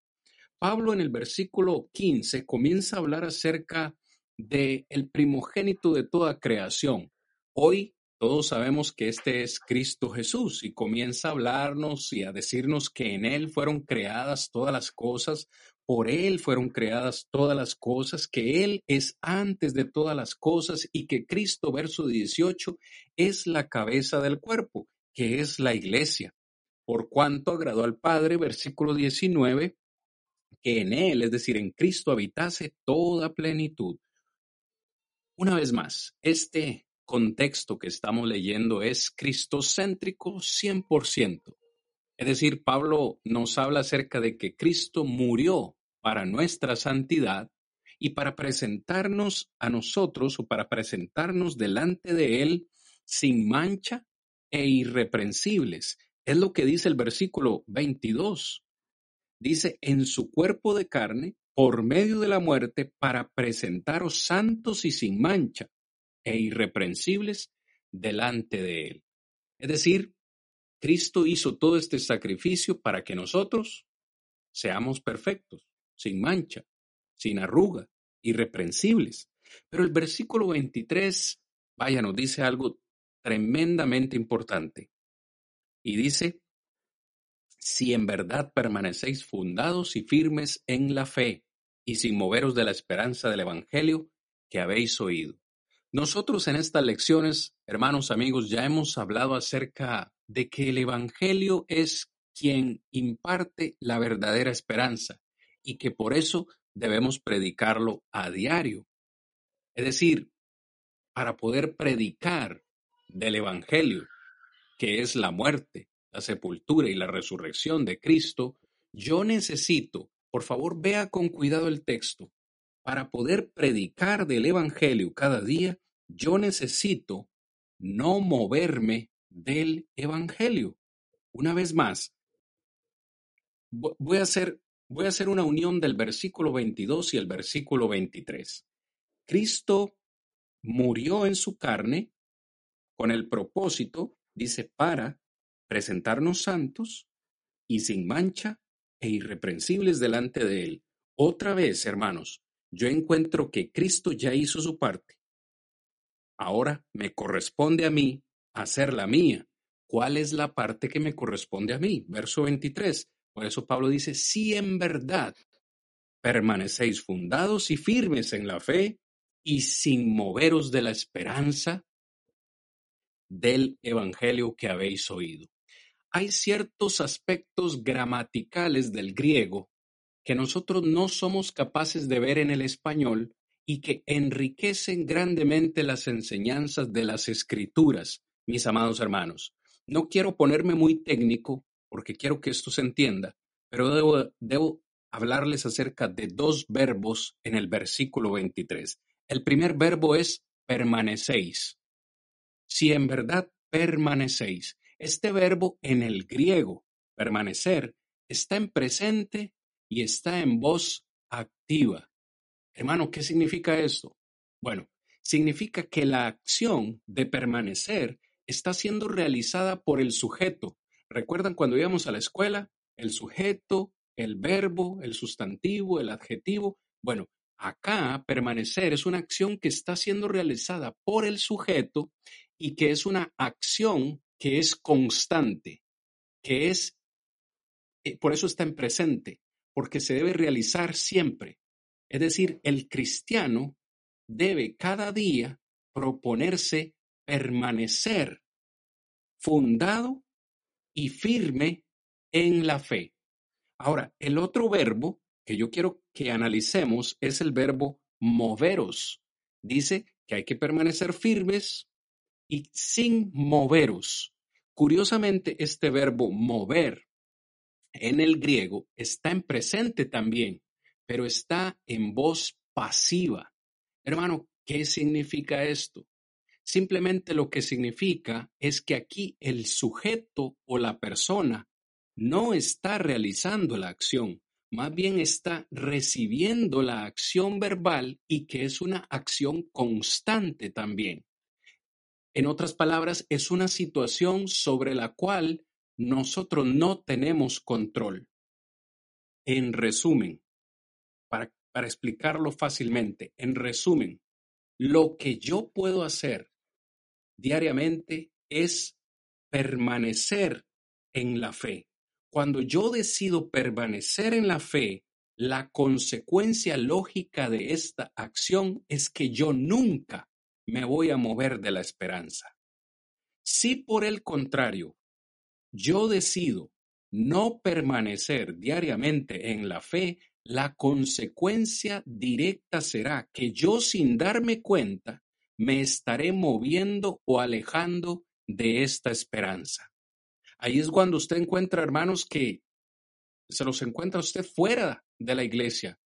Pablo en el versículo 15 comienza a hablar acerca de el primogénito de toda creación. Hoy todos sabemos que este es Cristo Jesús y comienza a hablarnos y a decirnos que en Él fueron creadas todas las cosas, por Él fueron creadas todas las cosas, que Él es antes de todas las cosas y que Cristo, verso 18, es la cabeza del cuerpo, que es la iglesia. Por cuanto agradó al Padre, versículo 19, que en Él, es decir, en Cristo habitase toda plenitud. Una vez más, este contexto que estamos leyendo es cristocéntrico 100%. Es decir, Pablo nos habla acerca de que Cristo murió para nuestra santidad y para presentarnos a nosotros o para presentarnos delante de Él sin mancha e irreprensibles. Es lo que dice el versículo 22. Dice, en su cuerpo de carne, por medio de la muerte, para presentaros santos y sin mancha e irreprensibles delante de Él. Es decir, Cristo hizo todo este sacrificio para que nosotros seamos perfectos, sin mancha, sin arruga, irreprensibles. Pero el versículo 23, vaya, nos dice algo tremendamente importante. Y dice, si en verdad permanecéis fundados y firmes en la fe y sin moveros de la esperanza del Evangelio que habéis oído. Nosotros en estas lecciones, hermanos amigos, ya hemos hablado acerca de que el Evangelio es quien imparte la verdadera esperanza y que por eso debemos predicarlo a diario. Es decir, para poder predicar del Evangelio, que es la muerte, la sepultura y la resurrección de Cristo, yo necesito, por favor vea con cuidado el texto, para poder predicar del Evangelio cada día, yo necesito no moverme del Evangelio. Una vez más, voy a hacer, voy a hacer una unión del versículo 22 y el versículo 23. Cristo murió en su carne con el propósito, dice, para presentarnos santos y sin mancha e irreprensibles delante de Él. Otra vez, hermanos, yo encuentro que Cristo ya hizo su parte Ahora me corresponde a mí hacer la mía. ¿Cuál es la parte que me corresponde a mí? Verso 23. Por eso Pablo dice, si en verdad permanecéis fundados y firmes en la fe y sin moveros de la esperanza del Evangelio que habéis oído. Hay ciertos aspectos gramaticales del griego que nosotros no somos capaces de ver en el español y que enriquecen grandemente las enseñanzas de las escrituras, mis amados hermanos. No quiero ponerme muy técnico porque quiero que esto se entienda, pero debo, hablarles acerca de dos verbos en el versículo 23. El primer verbo es permanecéis. Si en verdad permanecéis. Este verbo en el griego, permanecer, está en presente y está en voz activa. Hermano, ¿qué significa esto? Bueno, significa que la acción de permanecer está siendo realizada por el sujeto. ¿Recuerdan cuando íbamos a la escuela? El sujeto, el verbo, el sustantivo, el adjetivo. Bueno, acá permanecer es una acción que está siendo realizada por el sujeto y que es una acción que es constante, que es, eh, por eso está en presente, porque se debe realizar siempre. Es decir, el cristiano debe cada día proponerse permanecer fundado y firme en la fe. Ahora, el otro verbo que yo quiero que analicemos es el verbo moveros. Dice que hay que permanecer firmes y sin moveros. Curiosamente, este verbo mover en el griego está en presente también, pero está en voz pasiva. Hermano, ¿qué significa esto? Simplemente lo que significa es que aquí el sujeto o la persona no está realizando la acción, más bien está recibiendo la acción verbal y que es una acción constante también. En otras palabras, es una situación sobre la cual nosotros no tenemos control. En resumen, para, para explicarlo fácilmente, en resumen, lo que yo puedo hacer diariamente es permanecer en la fe. Cuando yo decido permanecer en la fe, la consecuencia lógica de esta acción es que yo nunca me voy a mover de la esperanza. Si por el contrario, yo decido no permanecer diariamente en la fe, la consecuencia directa será que yo sin darme cuenta me estaré moviendo o alejando de esta esperanza. Ahí es cuando usted encuentra hermanos que se los encuentra usted fuera de la iglesia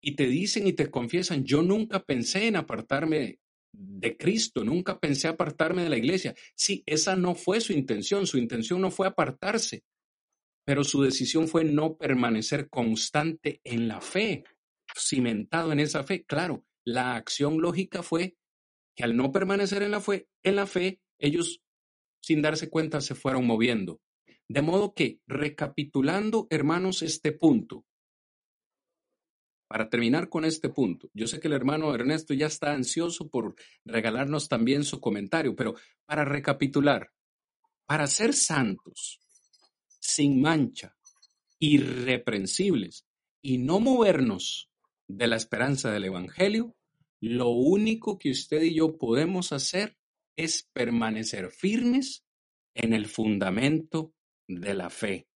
y te dicen y te confiesan, yo nunca pensé en apartarme de Cristo, nunca pensé apartarme de la iglesia. Sí, esa no fue su intención, su intención no fue apartarse, pero su decisión fue no permanecer constante en la fe, cimentado en esa fe. Claro, la acción lógica fue que al no permanecer en la fe, en la fe, ellos sin darse cuenta se fueron moviendo. De modo que, recapitulando, hermanos, este punto, para terminar con este punto, yo sé que el hermano Ernesto ya está ansioso por regalarnos también su comentario, pero para recapitular, para ser santos, sin mancha, irreprensibles y no movernos de la esperanza del Evangelio, lo único que usted y yo podemos hacer es permanecer firmes en el fundamento de la fe.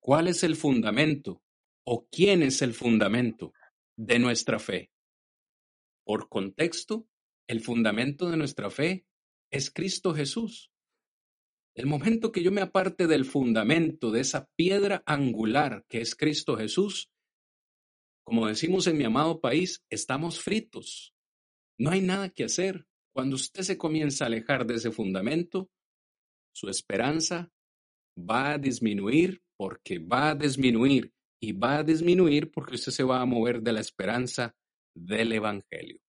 ¿Cuál es el fundamento o quién es el fundamento de nuestra fe? Por contexto, el fundamento de nuestra fe es Cristo Jesús. El momento que yo me aparte del fundamento, de esa piedra angular que es Cristo Jesús, como decimos en mi amado país, estamos fritos. No hay nada que hacer. Cuando usted se comienza a alejar de ese fundamento, su esperanza va a disminuir porque va a disminuir y va a disminuir porque usted se va a mover de la esperanza del Evangelio.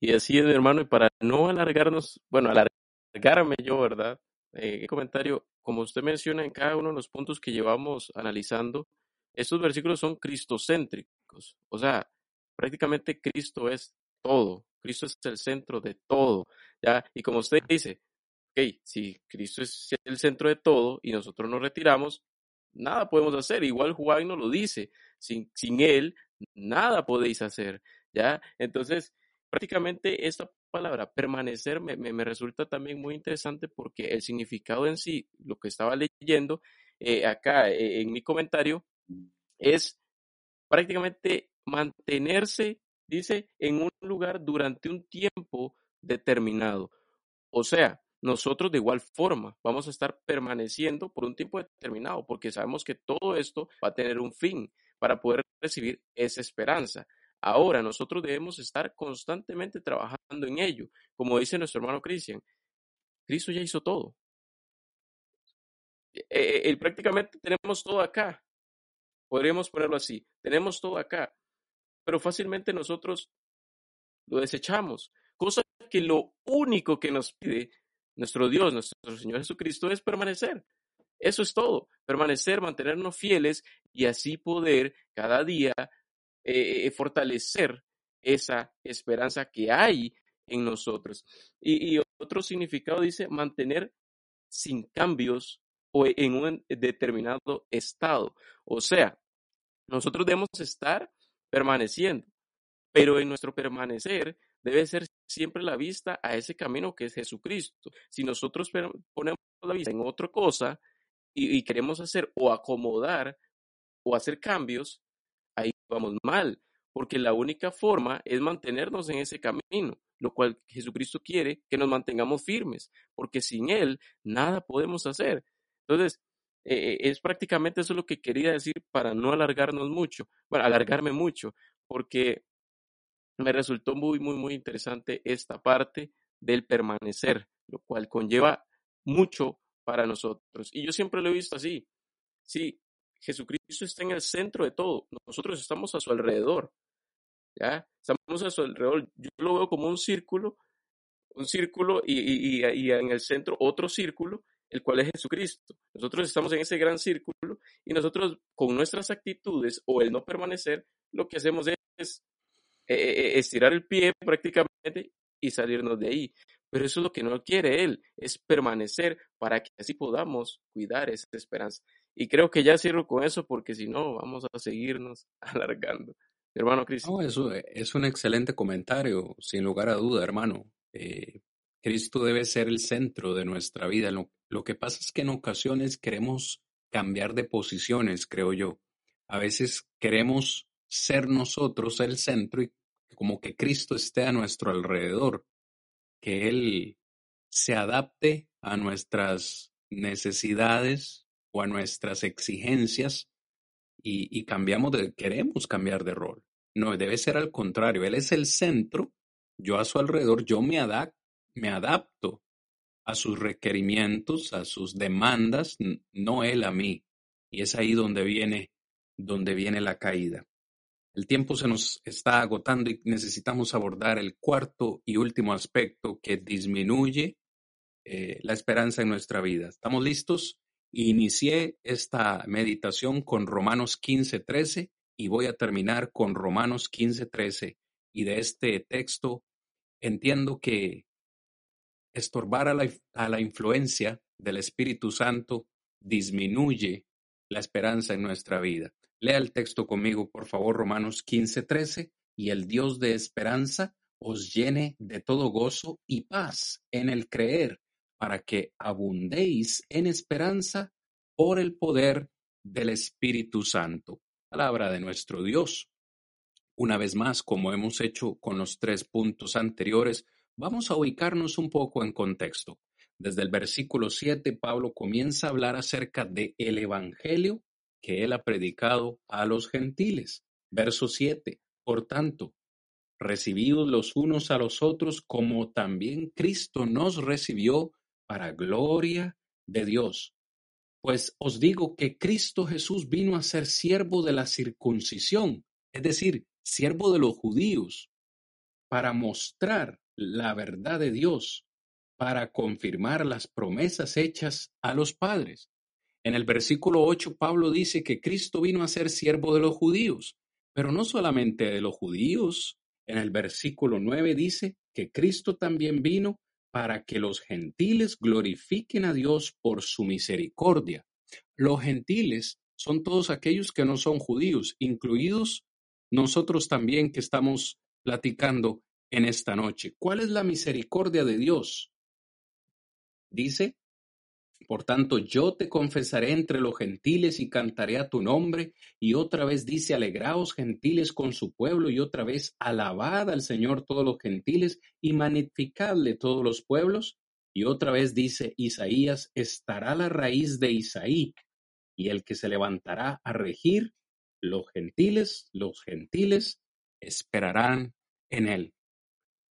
Y así es, hermano, y para no alargarnos, bueno, alargarme yo, ¿verdad? Eh, comentario, como usted menciona en cada uno de los puntos que llevamos analizando, estos versículos son cristocéntricos, o sea, prácticamente Cristo es todo, Cristo es el centro de todo, ¿ya? Y como usted dice, ok, si Cristo es el centro de todo y nosotros nos retiramos, nada podemos hacer, igual Juan nos lo dice, sin, sin Él, nada podéis hacer, ¿ya? Entonces, prácticamente esta palabra, permanecer, me, me, resulta también muy interesante porque el significado en sí, lo que estaba leyendo eh, acá eh, en mi comentario, es prácticamente mantenerse, dice, en un lugar durante un tiempo determinado. O sea, nosotros de igual forma vamos a estar permaneciendo por un tiempo determinado, porque sabemos que todo esto va a tener un fin para poder recibir esa esperanza. Ahora nosotros debemos estar constantemente trabajando en ello, como dice nuestro hermano Cristian. Cristo ya hizo todo. Eh, eh, prácticamente tenemos todo acá. Podríamos ponerlo así. Tenemos todo acá. Pero fácilmente nosotros lo desechamos. Cosa que lo único que nos pide nuestro Dios, nuestro Señor Jesucristo, es permanecer. Eso es todo. Permanecer, mantenernos fieles y así poder cada día eh, eh, fortalecer esa esperanza que hay en nosotros. Y, y, otro significado dice mantener sin cambios o en un determinado estado. O sea, nosotros debemos estar permaneciendo, pero en nuestro permanecer debe ser siempre la vista a ese camino que es Jesucristo. Si nosotros ponemos la vista en otra cosa y, queremos hacer o acomodar o hacer cambios, ahí vamos mal, porque la única forma es mantenernos en ese camino, lo cual Jesucristo quiere que nos mantengamos firmes, porque sin Él nada podemos hacer. Entonces, Eh, es prácticamente eso lo que quería decir para no alargarnos mucho, bueno, alargarme mucho, porque me resultó muy, muy, muy interesante esta parte del permanecer, lo cual conlleva mucho para nosotros. Y yo siempre lo he visto así. Sí, Jesucristo está en el centro de todo. Nosotros estamos a su alrededor. ¿Ya? Estamos a su alrededor. Yo lo veo como un círculo, un círculo y, y en el centro otro círculo el cual es Jesucristo. Nosotros estamos en ese gran círculo y nosotros con nuestras actitudes o el no permanecer, lo que hacemos es eh, estirar el pie prácticamente y salirnos de ahí. Pero eso es lo que no quiere Él, es permanecer para que así podamos cuidar esa esperanza. Y creo que ya cierro con eso porque si no, vamos a seguirnos <laughs> alargando. Hermano Cristo. No, eso es un excelente comentario, sin lugar a duda, hermano. Eh, Cristo debe ser el centro de nuestra vida. Lo, lo que pasa es que en ocasiones queremos cambiar de posiciones, creo yo. A veces queremos ser nosotros el centro y como que Cristo esté a nuestro alrededor, que Él se adapte a nuestras necesidades o a nuestras exigencias y, cambiamos de, queremos cambiar de rol. No, debe ser al contrario. Él es el centro, yo a su alrededor, yo me adapto me adapto a sus requerimientos, a sus demandas, no él a mí. Y es ahí donde viene, donde viene la caída. El tiempo se nos está agotando y necesitamos abordar el cuarto y último aspecto que disminuye eh, la esperanza en nuestra vida. ¿Estamos listos? Inicié esta meditación con Romanos 15:13 y voy a terminar con Romanos 15:13. Y de este texto entiendo que estorbar a la, a la influencia del Espíritu Santo disminuye la esperanza en nuestra vida. Lea el texto conmigo, por favor, Romanos 15:13, y el Dios de esperanza os llene de todo gozo y paz en el creer, para que abundéis en esperanza por el poder del Espíritu Santo. Palabra de nuestro Dios. Una vez más, como hemos hecho con los tres puntos anteriores, Vamos a ubicarnos un poco en contexto. Desde el versículo 7, Pablo comienza a hablar acerca de el evangelio que él ha predicado a los gentiles. Verso 7. Por tanto, recibidos los unos a los otros como también Cristo nos recibió para gloria de Dios. Pues os digo que Cristo Jesús vino a ser siervo de la circuncisión, es decir, siervo de los judíos, para mostrar la verdad de Dios para confirmar las promesas hechas a los padres. En el versículo 8 Pablo dice que Cristo vino a ser siervo de los judíos, pero no solamente de los judíos. En el versículo 9 dice que Cristo también vino para que los gentiles glorifiquen a Dios por su misericordia. Los gentiles son todos aquellos que no son judíos, incluidos nosotros también que estamos platicando en esta noche. ¿Cuál es la misericordia de Dios? Dice, por tanto, yo te confesaré entre los gentiles y cantaré a tu nombre. Y otra vez dice, alegraos gentiles con su pueblo. Y otra vez, alabad al Señor todos los gentiles y magnificadle todos los pueblos. Y otra vez dice, Isaías, estará la raíz de Isaí y el que se levantará a regir, los gentiles, los gentiles esperarán en él.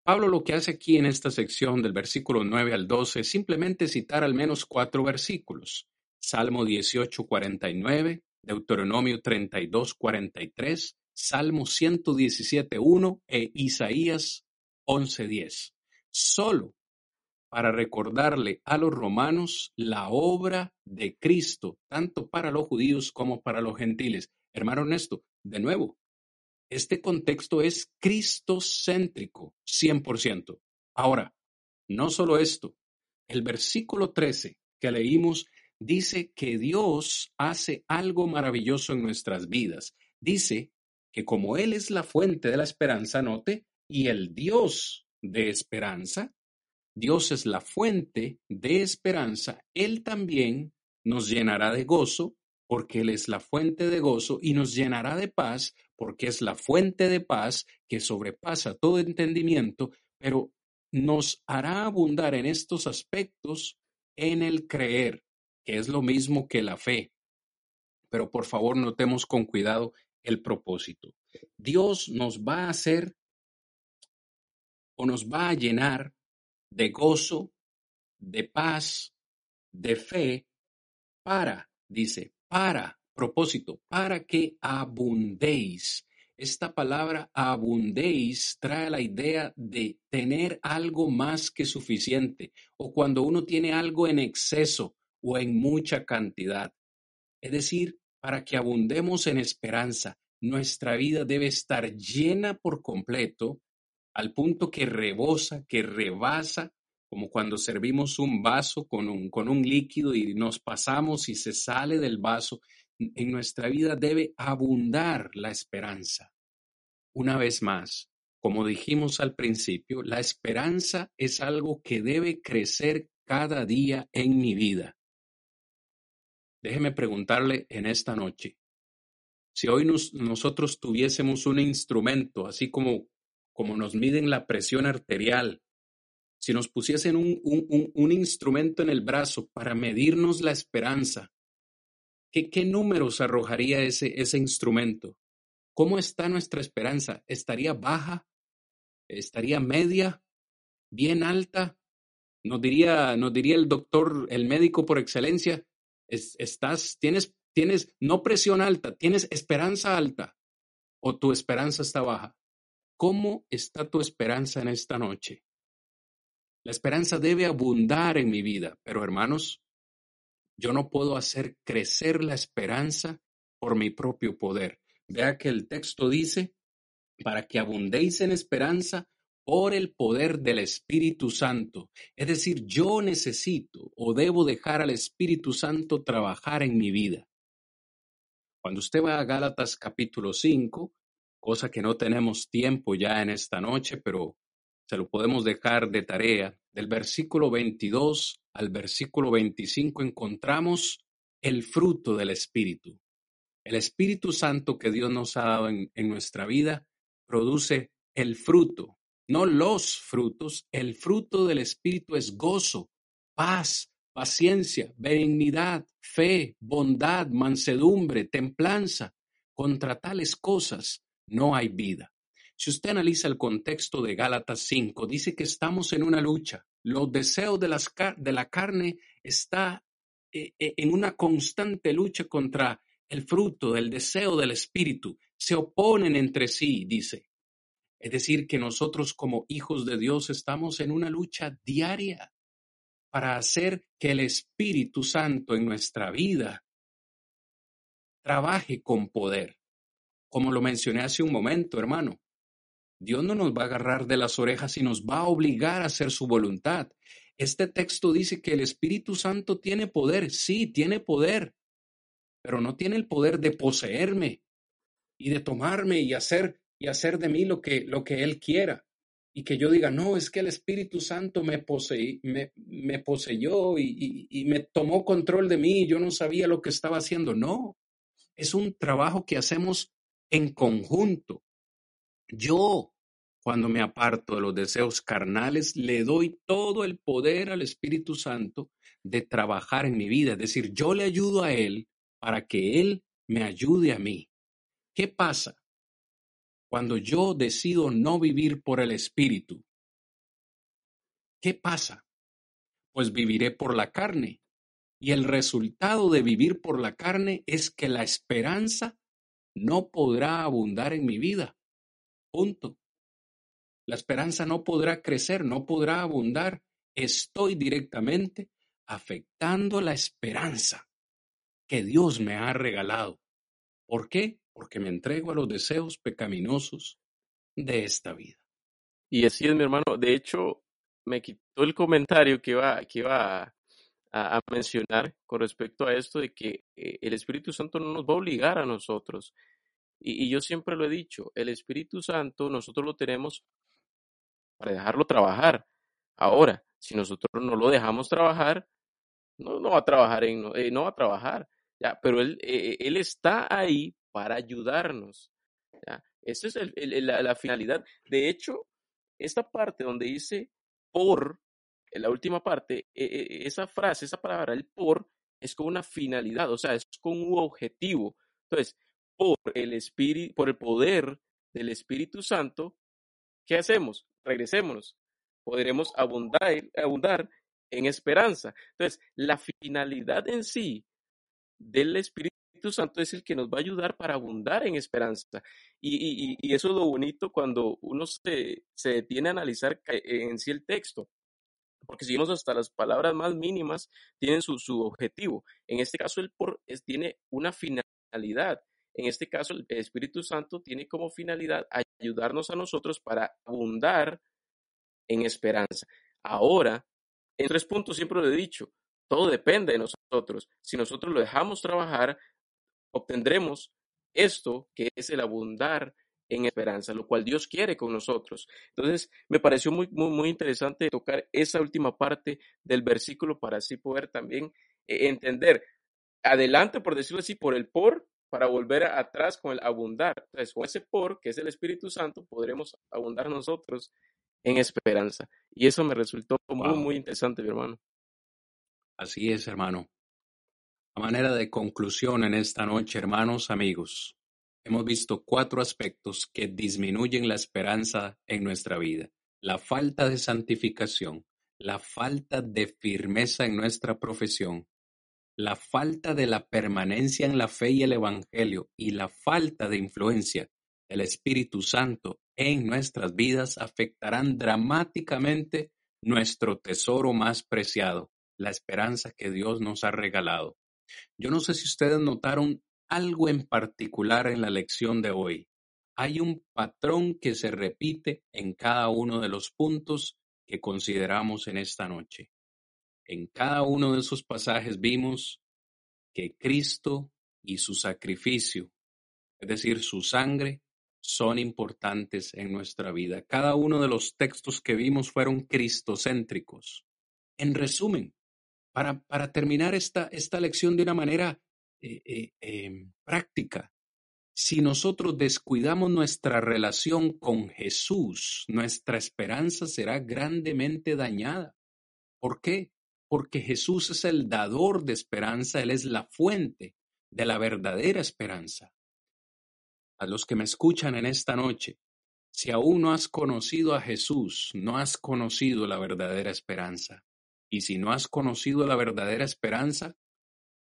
Pablo lo que hace aquí en esta sección del versículo 9 al 12 es simplemente citar al menos cuatro versículos. Salmo 18, 49, Deuteronomio 32, 43, Salmo 117, 1 e Isaías 11, 10. Solo para recordarle a los romanos la obra de Cristo, tanto para los judíos como para los gentiles. Hermano Ernesto, de nuevo, este contexto es cristocéntrico, 100%. Ahora, no solo esto, el versículo 13 que leímos dice que Dios hace algo maravilloso en nuestras vidas. Dice que como Él es la fuente de la esperanza, note, y el Dios de esperanza, Dios es la fuente de esperanza, Él también nos llenará de gozo, porque Él es la fuente de gozo, y nos llenará de paz, porque es la fuente de paz que sobrepasa todo entendimiento, pero nos hará abundar en estos aspectos en el creer. que es lo mismo que la fe. Pero por favor, notemos con cuidado el propósito. Dios nos va a hacer o nos va a llenar de gozo, de paz, de fe, para, dice, para, propósito, para que abundéis. Esta palabra abundéis trae la idea de tener algo más que suficiente o cuando uno tiene algo en exceso o en mucha cantidad. Es decir, para que abundemos en esperanza, nuestra vida debe estar llena por completo al punto que rebosa, que rebasa, como cuando servimos un vaso con un, con un líquido y nos pasamos y se sale del vaso. En nuestra vida debe abundar la esperanza. Una vez más, como dijimos al principio, la esperanza es algo que debe crecer cada día en mi vida. Déjeme preguntarle en esta noche, si hoy nosotros tuviésemos un instrumento, así como, como nos miden la presión arterial, si nos pusiesen un, un, un instrumento en el brazo para medirnos la esperanza, ¿qué, qué números arrojaría ese, ese instrumento? ¿Cómo está nuestra esperanza? ¿Estaría baja? ¿Estaría media? ¿Bien alta? Nos diría, el doctor, el médico por excelencia, estás, tienes, tienes no presión alta, tienes esperanza alta o tu esperanza está baja. ¿Cómo está tu esperanza en esta noche? La esperanza debe abundar en mi vida, pero hermanos, yo no puedo hacer crecer la esperanza por mi propio poder. Vea que el texto dice, para que abundéis en esperanza por el poder del Espíritu Santo. Es decir, yo necesito o debo dejar al Espíritu Santo trabajar en mi vida. Cuando usted va a Gálatas capítulo 5, cosa que no tenemos tiempo ya en esta noche, pero se lo podemos dejar de tarea, del versículo 22 al versículo 25 encontramos el fruto del Espíritu. El Espíritu Santo que Dios nos ha dado en, nuestra vida produce el fruto, no los frutos. El fruto del Espíritu es gozo, paz, paciencia, benignidad, fe, bondad, mansedumbre, templanza. Contra tales cosas no hay vida. Si usted analiza el contexto de Gálatas 5, dice que estamos en una lucha. Los deseos de, las, de la carne está eh, eh, en una constante lucha contra el fruto del deseo del Espíritu se oponen entre sí, dice. Es decir, que nosotros como hijos de Dios estamos en una lucha diaria para hacer que el Espíritu Santo en nuestra vida trabaje con poder. Como lo mencioné hace un momento, hermano, Dios no nos va a agarrar de las orejas y nos va a obligar a hacer su voluntad. Este texto dice que el Espíritu Santo tiene poder, sí, tiene poder, pero no tiene el poder de poseerme y de tomarme y hacer y hacer de mí lo que, lo que Él quiera. Y que yo diga, no, es que el Espíritu Santo me, poseyó y, y, y me tomó control de mí y yo no sabía lo que estaba haciendo. No, es un trabajo que hacemos en conjunto. Yo, cuando me aparto de los deseos carnales, le doy todo el poder al Espíritu Santo de trabajar en mi vida. Es decir, yo le ayudo a Él para que Él me ayude a mí. ¿Qué pasa cuando yo decido no vivir por el Espíritu? ¿Qué pasa? Pues viviré por la carne. Y el resultado de vivir por la carne es que la esperanza no podrá abundar en mi vida. Punto. La esperanza no podrá crecer, no podrá abundar. Estoy directamente afectando la esperanza que Dios me ha regalado. ¿Por qué? Porque me entrego a los deseos pecaminosos de esta vida. Y así es, mi hermano. De hecho, me quitó el comentario que iba, que iba a, mencionar con respecto a esto de que eh, el Espíritu Santo no nos va a obligar a nosotros. Y, y, yo siempre lo he dicho, el Espíritu Santo nosotros lo tenemos para dejarlo trabajar. Ahora, si nosotros no lo dejamos trabajar, no, va a trabajar eh, no va a trabajar. ¿ya? Pero él, eh, está ahí para ayudarnos. Esa es la, finalidad. De hecho, esta parte donde dice por, en la última parte, eh, esa frase, esa palabra, el por, es con una finalidad, o sea, es con un objetivo. Entonces, por el espíritu, por el poder del Espíritu Santo, ¿qué hacemos? Regresémonos. Podremos abundar, en esperanza. Entonces, la finalidad en sí del Espíritu Santo es el que nos va a ayudar para abundar en esperanza. Y, eso es lo bonito cuando uno se, se detiene a analizar en sí el texto porque si vemos hasta las palabras más mínimas tienen su, su objetivo. En este caso, el por es, tiene una finalidad. En este caso, el Espíritu Santo tiene como finalidad ayudarnos a nosotros para abundar en esperanza. Ahora, en tres puntos siempre lo he dicho, todo depende de nosotros. Si nosotros lo dejamos trabajar, obtendremos esto que es el abundar en esperanza, lo cual Dios quiere con nosotros. Entonces, me pareció muy, muy, muy interesante tocar esa última parte del versículo para así poder también eh, entender adelante, por decirlo así, por el por, para volver atrás con el abundar. Entonces, con ese por, que es el Espíritu Santo, podremos abundar nosotros en esperanza. Y eso me resultó muy, muy interesante, mi hermano. Así es, hermano. A manera de conclusión en esta noche, hermanos, amigos, hemos visto cuatro aspectos que disminuyen la esperanza en nuestra vida. La falta de santificación, la falta de firmeza en nuestra profesión, la falta de la permanencia en la fe y el Evangelio y la falta de influencia del Espíritu Santo en nuestras vidas afectarán dramáticamente nuestro tesoro más preciado, la esperanza que Dios nos ha regalado. Yo no sé si ustedes notaron algo en particular en la lección de hoy. Hay un patrón que se repite en cada uno de los puntos que consideramos en esta noche. En cada uno de esos pasajes vimos que Cristo y su sacrificio, es decir, su sangre, son importantes en nuestra vida. Cada uno de los textos que vimos fueron cristocéntricos. En resumen, para, para terminar esta, esta lección de una manera eh, eh, em, práctica. Si nosotros descuidamos nuestra relación con Jesús, nuestra esperanza será grandemente dañada. ¿Por qué? Porque Jesús es el dador de esperanza, Él es la fuente de la verdadera esperanza. A los que me escuchan en esta noche, si aún no has conocido a Jesús, no has conocido la verdadera esperanza. Y si no has conocido la verdadera esperanza,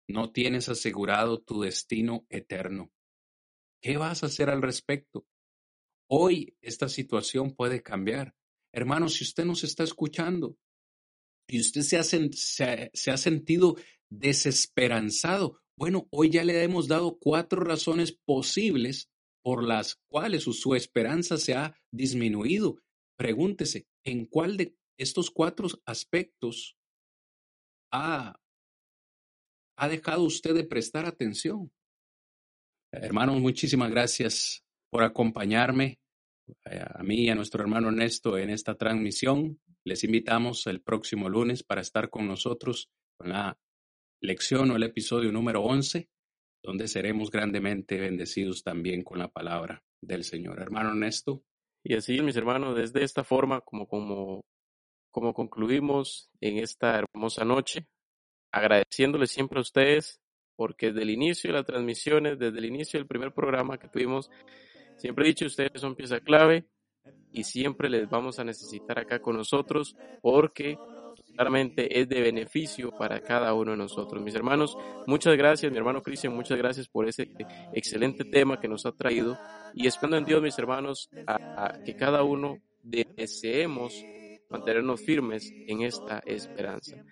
no tienes asegurado tu destino eterno. ¿Qué vas a hacer al respecto? Hoy esta situación puede cambiar. Hermano, si usted nos está escuchando y usted se ha, se ha sentido desesperanzado, bueno, hoy ya le hemos dado cuatro razones posibles por las cuales su esperanza se ha disminuido. Pregúntese, ¿en cuál de estos cuatro aspectos ha ¿Ha dejado usted de prestar atención? Hermanos, muchísimas gracias por acompañarme, a mí y a nuestro hermano Ernesto en esta transmisión. Les invitamos el próximo lunes para estar con nosotros con la lección o el episodio número 11, donde seremos grandemente bendecidos también con la palabra del Señor. Hermano Ernesto. Y así, mis hermanos, desde esta forma, como, como, como concluimos en esta hermosa noche, agradeciéndoles siempre a ustedes, porque desde el inicio de las transmisiones, desde el inicio del primer programa que tuvimos, siempre he dicho, ustedes son pieza clave y siempre les vamos a necesitar acá con nosotros, porque claramente es de beneficio para cada uno de nosotros. Mis hermanos, muchas gracias, mi hermano Cristian, muchas gracias por ese excelente tema que nos ha traído y esperando en Dios, mis hermanos, a que cada uno deseemos mantenernos firmes en esta esperanza.